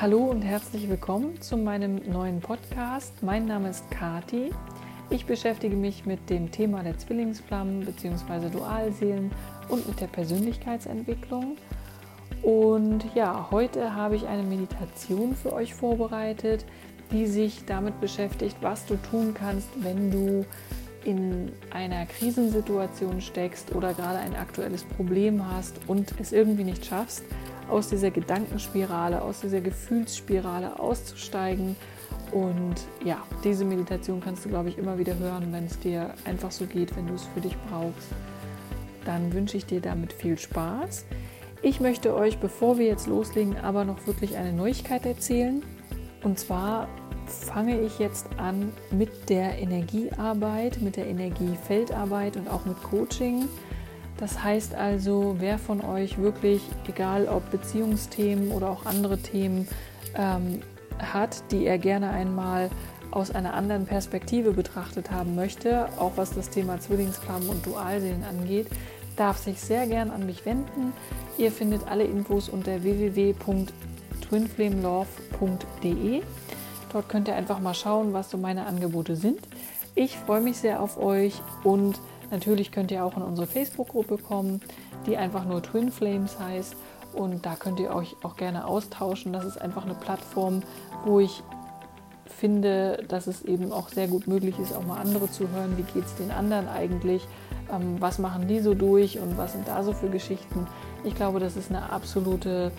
Hallo und herzlich willkommen zu meinem neuen Podcast. Mein Name ist Kati. Ich beschäftige mich mit dem Thema der Zwillingsflammen bzw. Dualseelen und mit der Persönlichkeitsentwicklung. Und ja, heute habe ich eine Meditation für euch vorbereitet, die sich damit beschäftigt, was du tun kannst, wenn du in einer Krisensituation steckst oder gerade ein aktuelles Problem hast und es irgendwie nicht schaffst, aus dieser Gedankenspirale, aus dieser Gefühlsspirale auszusteigen. Und ja, diese Meditation kannst du, glaube ich, immer wieder hören, wenn es dir einfach so geht, wenn du es für dich brauchst. Dann wünsche ich dir damit viel Spaß. Ich möchte euch, bevor wir jetzt loslegen, aber noch wirklich eine Neuigkeit erzählen. Und zwar fange ich jetzt an mit der Energiearbeit, mit der Energiefeldarbeit und auch mit Coaching. Das heißt also, wer von euch wirklich, egal ob Beziehungsthemen oder auch andere Themen ähm, hat, die er gerne einmal aus einer anderen Perspektive betrachtet haben möchte, auch was das Thema Zwillingsflammen und Dualseelen angeht, darf sich sehr gern an mich wenden. Ihr findet alle Infos unter www.twinflamelove.de. Dort könnt ihr einfach mal schauen, was so meine Angebote sind. Ich freue mich sehr auf euch und Natürlich könnt ihr auch in unsere Facebook-Gruppe kommen, die einfach nur Twin Flames heißt. Und da könnt ihr euch auch gerne austauschen. Das ist einfach eine Plattform, wo ich finde, dass es eben auch sehr gut möglich ist, auch mal andere zu hören. Wie geht es den anderen eigentlich? Ähm, was machen die so durch und was sind da so für Geschichten? Ich glaube, das ist eine absolute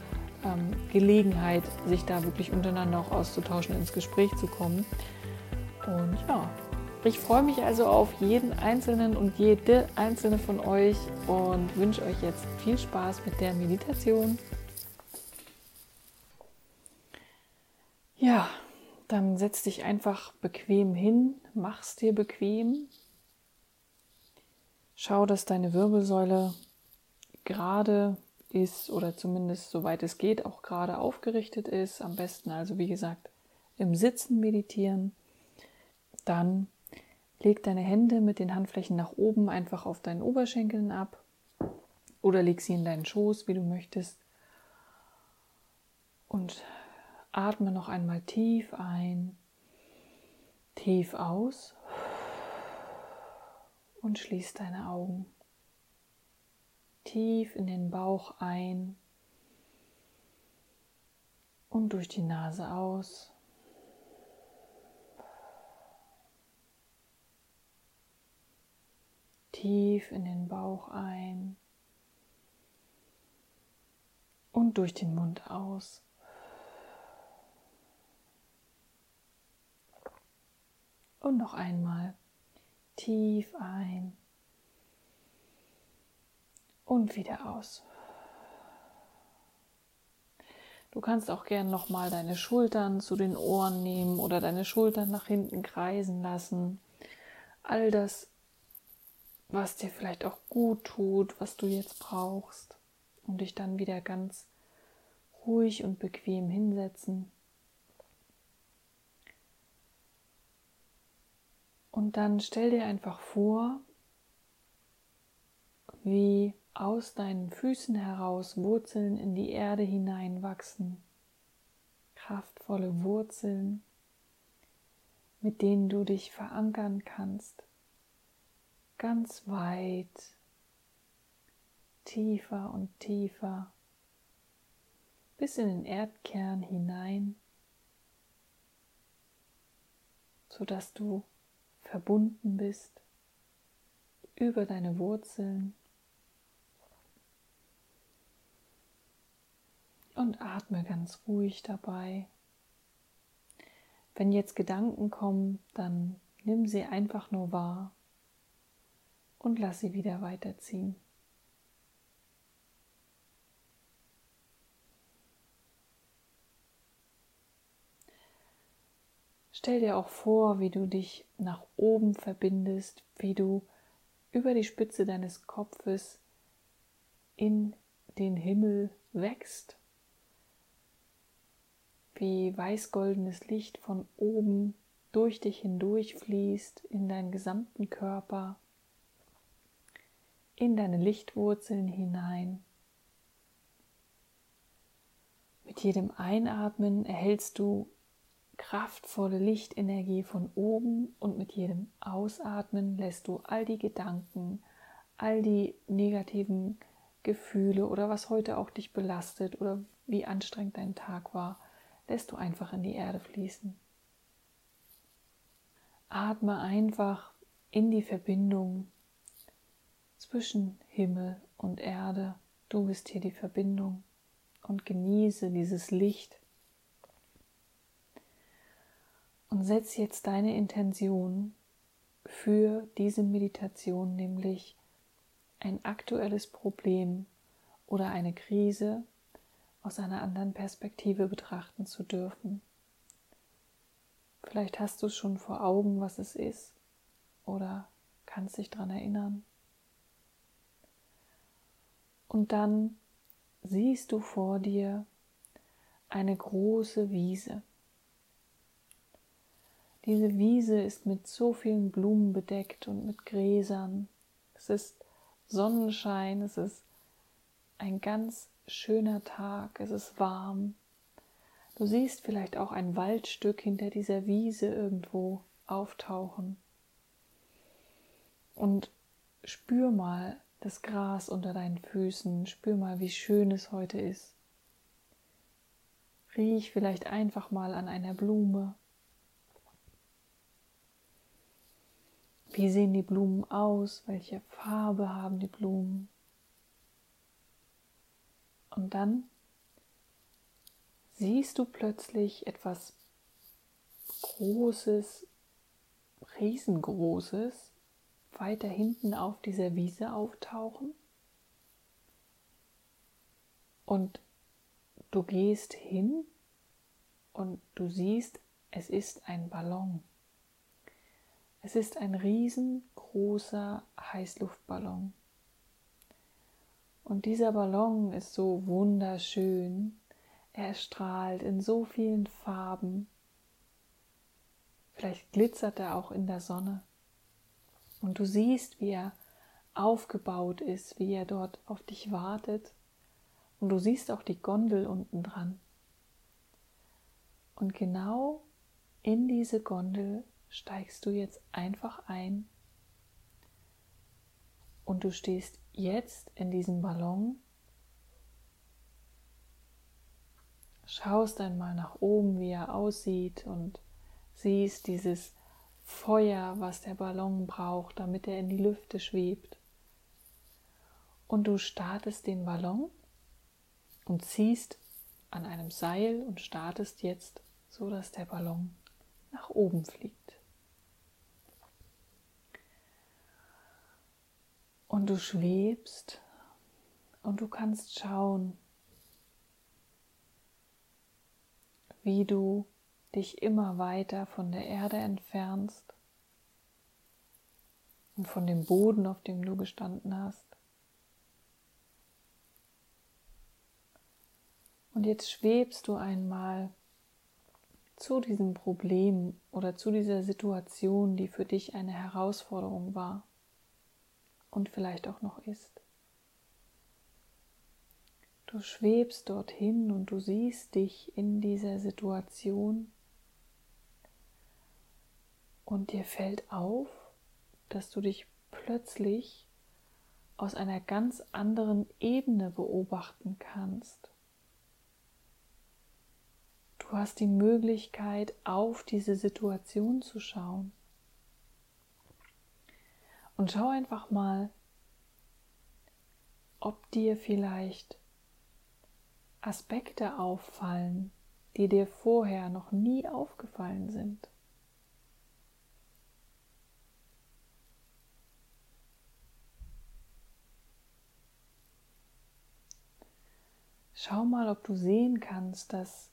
ähm, Gelegenheit, sich da wirklich untereinander auch auszutauschen, ins Gespräch zu kommen. Und ja, ich freue mich also auf jeden einzelnen und jede einzelne von euch und wünsche euch jetzt viel Spaß mit der Meditation. Ja, dann setz dich einfach bequem hin, mach's dir bequem. Schau, dass deine Wirbelsäule gerade ist oder zumindest soweit es geht auch gerade aufgerichtet ist. Am besten also wie gesagt im Sitzen meditieren. Dann Leg deine Hände mit den Handflächen nach oben einfach auf deinen Oberschenkeln ab oder leg sie in deinen Schoß, wie du möchtest. Und atme noch einmal tief ein, tief aus und schließ deine Augen. Tief in den Bauch ein und durch die Nase aus. Tief in den Bauch ein und durch den Mund aus. Und noch einmal tief ein und wieder aus. Du kannst auch gern noch mal deine Schultern zu den Ohren nehmen oder deine Schultern nach hinten kreisen lassen. All das was dir vielleicht auch gut tut, was du jetzt brauchst und dich dann wieder ganz ruhig und bequem hinsetzen. Und dann stell dir einfach vor, wie aus deinen Füßen heraus Wurzeln in die Erde hineinwachsen. Kraftvolle Wurzeln, mit denen du dich verankern kannst ganz weit, tiefer und tiefer, bis in den Erdkern hinein, sodass du verbunden bist über deine Wurzeln und atme ganz ruhig dabei. Wenn jetzt Gedanken kommen, dann nimm sie einfach nur wahr und lass sie wieder weiterziehen. Stell dir auch vor, wie du dich nach oben verbindest, wie du über die Spitze deines Kopfes in den Himmel wächst, wie weißgoldenes Licht von oben durch dich hindurch fließt in deinen gesamten Körper in deine Lichtwurzeln hinein. Mit jedem Einatmen erhältst du kraftvolle Lichtenergie von oben und mit jedem Ausatmen lässt du all die Gedanken, all die negativen Gefühle oder was heute auch dich belastet oder wie anstrengend dein Tag war, lässt du einfach in die Erde fließen. Atme einfach in die Verbindung zwischen Himmel und Erde. Du bist hier die Verbindung und genieße dieses Licht. Und setz jetzt deine Intention für diese Meditation, nämlich ein aktuelles Problem oder eine Krise aus einer anderen Perspektive betrachten zu dürfen. Vielleicht hast du schon vor Augen, was es ist oder kannst dich daran erinnern. Und dann siehst du vor dir eine große Wiese. Diese Wiese ist mit so vielen Blumen bedeckt und mit Gräsern. Es ist Sonnenschein, es ist ein ganz schöner Tag, es ist warm. Du siehst vielleicht auch ein Waldstück hinter dieser Wiese irgendwo auftauchen. Und spür mal, das Gras unter deinen Füßen. Spür mal, wie schön es heute ist. Riech vielleicht einfach mal an einer Blume. Wie sehen die Blumen aus? Welche Farbe haben die Blumen? Und dann siehst du plötzlich etwas Großes, riesengroßes weiter hinten auf dieser Wiese auftauchen. Und du gehst hin und du siehst, es ist ein Ballon. Es ist ein riesengroßer Heißluftballon. Und dieser Ballon ist so wunderschön. Er strahlt in so vielen Farben. Vielleicht glitzert er auch in der Sonne. Und du siehst, wie er aufgebaut ist, wie er dort auf dich wartet. Und du siehst auch die Gondel unten dran. Und genau in diese Gondel steigst du jetzt einfach ein. Und du stehst jetzt in diesem Ballon, schaust einmal nach oben, wie er aussieht und siehst dieses Feuer, was der Ballon braucht, damit er in die Lüfte schwebt. Und du startest den Ballon und ziehst an einem Seil und startest jetzt so, dass der Ballon nach oben fliegt. Und du schwebst und du kannst schauen, wie du dich immer weiter von der Erde entfernst und von dem Boden, auf dem du gestanden hast. Und jetzt schwebst du einmal zu diesem Problem oder zu dieser Situation, die für dich eine Herausforderung war und vielleicht auch noch ist. Du schwebst dorthin und du siehst dich in dieser Situation und dir fällt auf, dass du dich plötzlich aus einer ganz anderen Ebene beobachten kannst. Du hast die Möglichkeit, auf diese Situation zu schauen. Und schau einfach mal, ob dir vielleicht Aspekte auffallen, die dir vorher noch nie aufgefallen sind. Schau mal, ob du sehen kannst, dass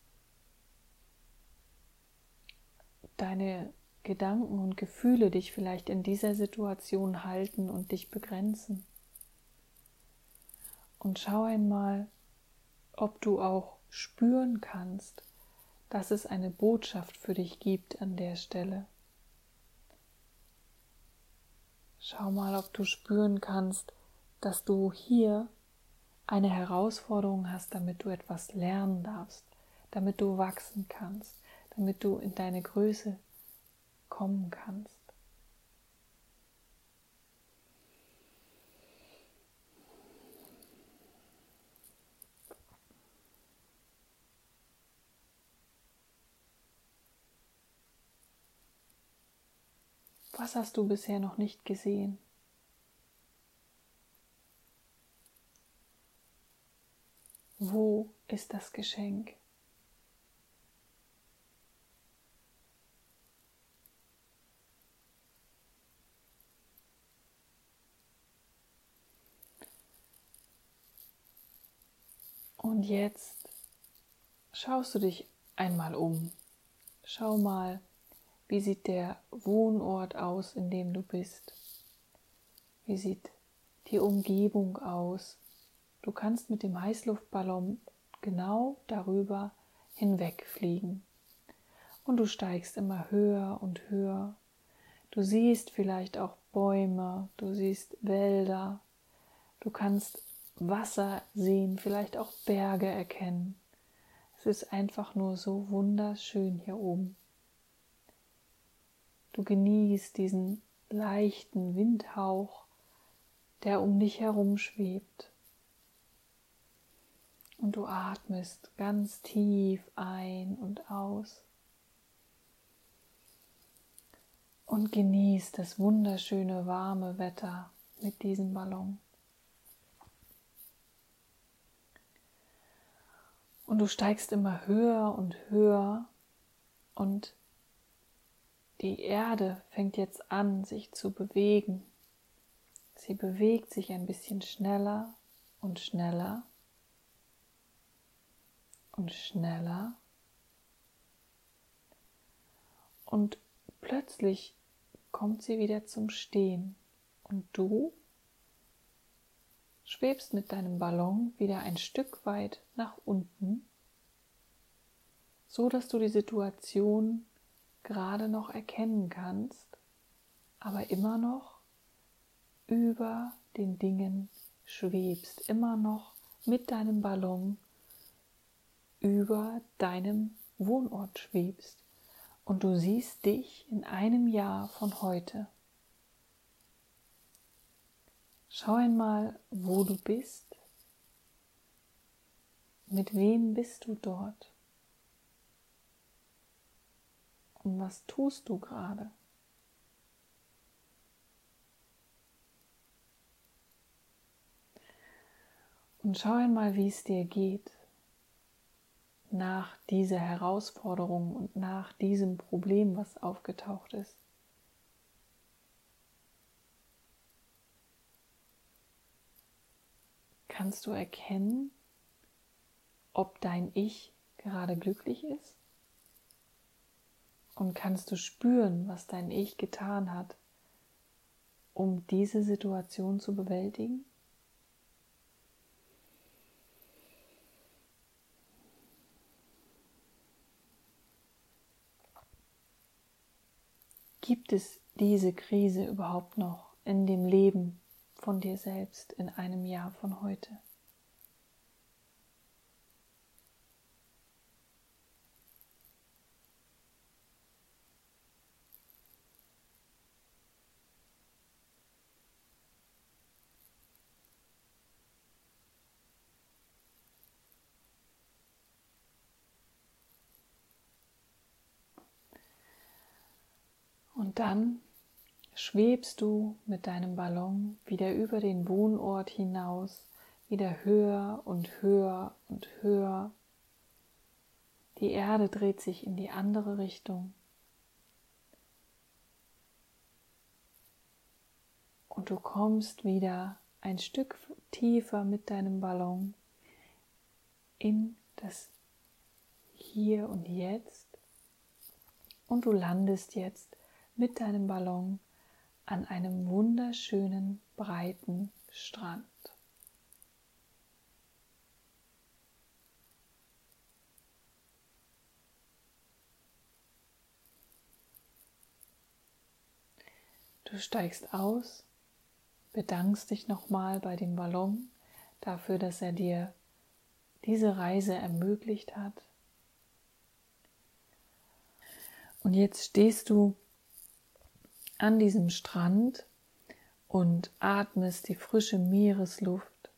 deine Gedanken und Gefühle dich vielleicht in dieser Situation halten und dich begrenzen. Und schau einmal, ob du auch spüren kannst, dass es eine Botschaft für dich gibt an der Stelle. Schau mal, ob du spüren kannst, dass du hier eine Herausforderung hast, damit du etwas lernen darfst. damit du wachsen kannst, damit du in deine Größe kommen kannst. Was hast du bisher noch nicht gesehen? Wo ist das Geschenk? Und jetzt schaust du dich einmal um. Schau mal, wie sieht der Wohnort aus, in dem du bist? Wie sieht die Umgebung aus? Du kannst mit dem Heißluftballon genau darüber hinwegfliegen. Und du steigst immer höher und höher. Du siehst vielleicht auch Bäume, du siehst Wälder, du kannst Wasser sehen, vielleicht auch Berge erkennen. Es ist einfach nur so wunderschön hier oben. Du genießt diesen leichten Windhauch, der um dich herum schwebt. Und du atmest ganz tief ein und aus. Und genießt das wunderschöne warme Wetter mit diesem Ballon. Und du steigst immer höher und höher und die Erde fängt jetzt an, sich zu bewegen. Sie bewegt sich ein bisschen schneller und schneller und schneller. Und plötzlich kommt sie wieder zum Stehen und du schwebst mit deinem Ballon wieder ein Stück weit nach unten, so dass du die Situation gerade noch erkennen kannst, aber immer noch über den Dingen schwebst, immer noch mit deinem Ballon über deinem Wohnort schwebst und du siehst dich in einem Jahr von heute. Schau einmal, wo du bist. Mit wem bist du dort? Und was tust du gerade? Und schau einmal, wie es dir geht nach dieser Herausforderung und nach diesem Problem, was aufgetaucht ist. Kannst du erkennen, ob dein Ich gerade glücklich ist? Und kannst du spüren, was dein Ich getan hat, um diese Situation zu bewältigen? Gibt es diese Krise überhaupt noch in dem Leben von dir selbst in einem Jahr von heute? Und dann schwebst du mit deinem Ballon wieder über den Wohnort hinaus, wieder höher und höher und höher. Die Erde dreht sich in die andere Richtung. Und du kommst wieder ein Stück tiefer mit deinem Ballon in das Hier und Jetzt. Und du landest jetzt mit deinem Ballon an einem wunderschönen breiten Strand. Du steigst aus, bedankst dich nochmal bei dem Ballon dafür, dass er dir diese Reise ermöglicht hat Und jetzt stehst du an diesem Strand und atmest die frische Meeresluft.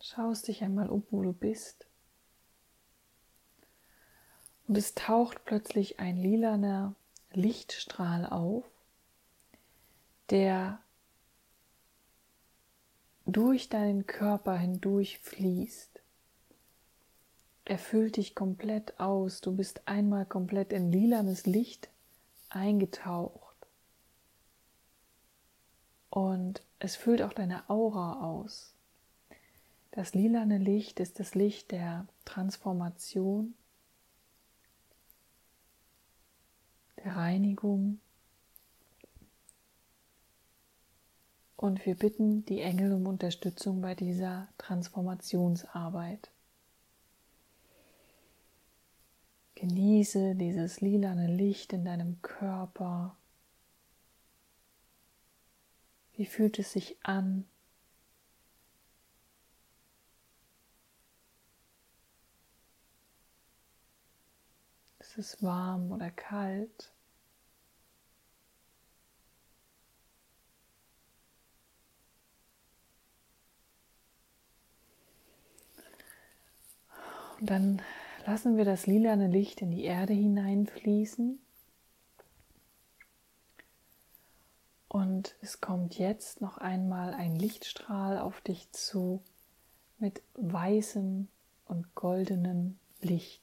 Schaust dich einmal um, wo du bist. Und es taucht plötzlich ein lilaner Lichtstrahl auf, der durch deinen Körper hindurch fließt. Er füllt dich komplett aus. Du bist einmal komplett in lilanes Licht eingetaucht. Und es füllt auch deine Aura aus. Das lilane Licht ist das Licht der Transformation, der Reinigung. Und wir bitten die Engel um Unterstützung bei dieser Transformationsarbeit. Genieße dieses lilane Licht in deinem Körper. Wie fühlt es sich an? Ist es warm oder kalt? Und dann lassen wir das lilane Licht in die Erde hineinfließen. Und es kommt jetzt noch einmal ein Lichtstrahl auf dich zu mit weißem und goldenem Licht.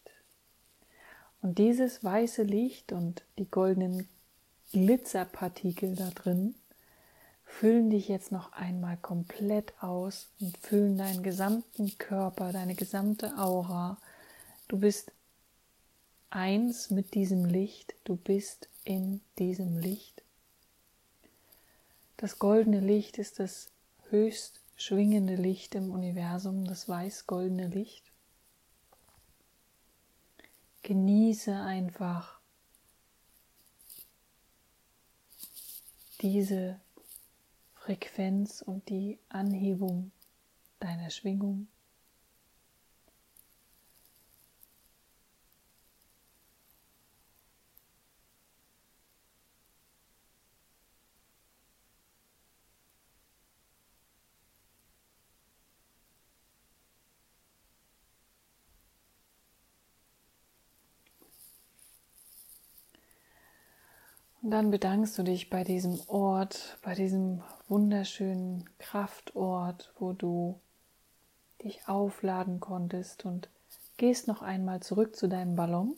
Und dieses weiße Licht und die goldenen Glitzerpartikel da drin füllen dich jetzt noch einmal komplett aus und füllen deinen gesamten Körper, deine gesamte Aura Du bist eins mit diesem Licht, du bist in diesem Licht. Das goldene Licht ist das höchst schwingende Licht im Universum, das weiß-goldene Licht. Genieße einfach diese Frequenz und die Anhebung deiner Schwingung. Und dann bedankst du dich bei diesem Ort, bei diesem wunderschönen Kraftort, wo du dich aufladen konntest und gehst noch einmal zurück zu deinem Ballon,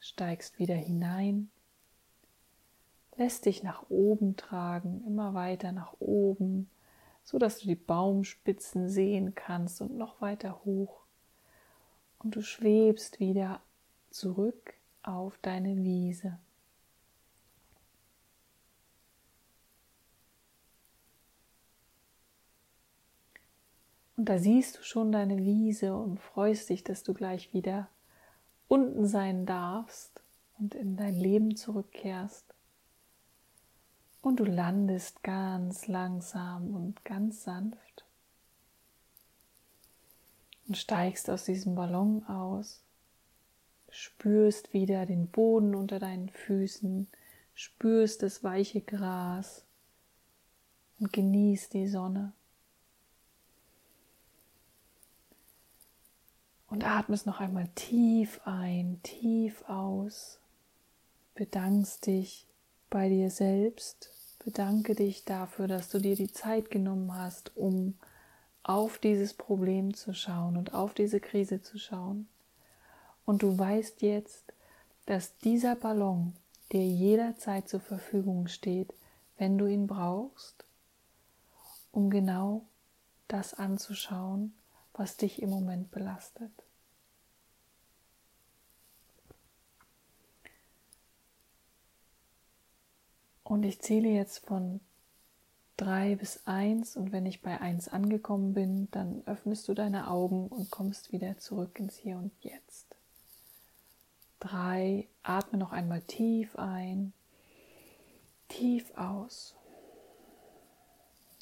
steigst wieder hinein, lässt dich nach oben tragen, immer weiter nach oben, so dass du die Baumspitzen sehen kannst und noch weiter hoch. Und du schwebst wieder zurück auf deine Wiese. Und da siehst du schon deine Wiese und freust dich, dass du gleich wieder unten sein darfst und in dein Leben zurückkehrst. Und du landest ganz langsam und ganz sanft und steigst aus diesem Ballon aus, spürst wieder den Boden unter deinen Füßen, spürst das weiche Gras und genießt die Sonne. Und atmest noch einmal tief ein, tief aus. Bedankst dich bei dir selbst. Bedanke dich dafür, dass du dir die Zeit genommen hast, um auf dieses Problem zu schauen und auf diese Krise zu schauen. Und du weißt jetzt, dass dieser Ballon dir jederzeit zur Verfügung steht, wenn du ihn brauchst, um genau das anzuschauen, was dich im Moment belastet. Und ich zähle jetzt von drei bis eins und wenn ich bei eins angekommen bin, dann öffnest du deine Augen und kommst wieder zurück ins Hier und Jetzt. Drei, atme noch einmal tief ein, tief aus.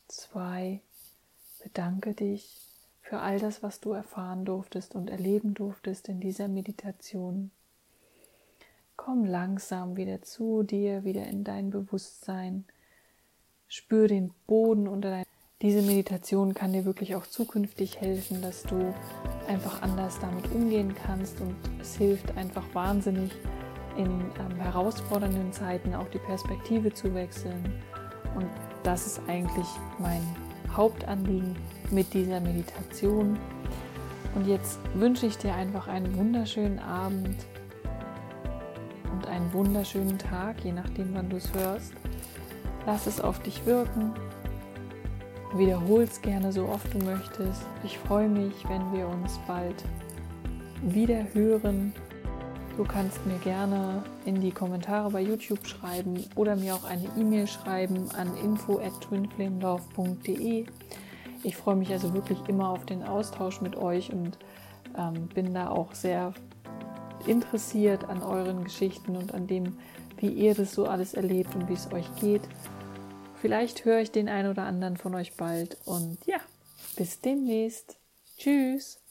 Zwei, bedanke dich für all das, was du erfahren durftest und erleben durftest in dieser Meditation. Komm langsam wieder zu dir, wieder in dein Bewusstsein. Spür den Boden unter dein. Diese Meditation kann dir wirklich auch zukünftig helfen, dass du einfach anders damit umgehen kannst und es hilft einfach wahnsinnig in ähm, herausfordernden Zeiten auch die Perspektive zu wechseln. Und das ist eigentlich mein Hauptanliegen mit dieser Meditation. Und jetzt wünsche ich dir einfach einen wunderschönen Abend und einen wunderschönen Tag, je nachdem, wann du es hörst. Lass es auf dich wirken. Wiederhol es gerne so oft du möchtest. Ich freue mich, wenn wir uns bald wieder hören. Du kannst mir gerne in die Kommentare bei YouTube schreiben oder mir auch eine E-Mail schreiben an info at twinflamelove.de. Ich freue mich also wirklich immer auf den Austausch mit euch und ähm, bin da auch sehr interessiert an euren Geschichten und an dem, wie ihr das so alles erlebt und wie es euch geht. Vielleicht höre ich den einen oder anderen von euch bald und ja, bis demnächst. Tschüss.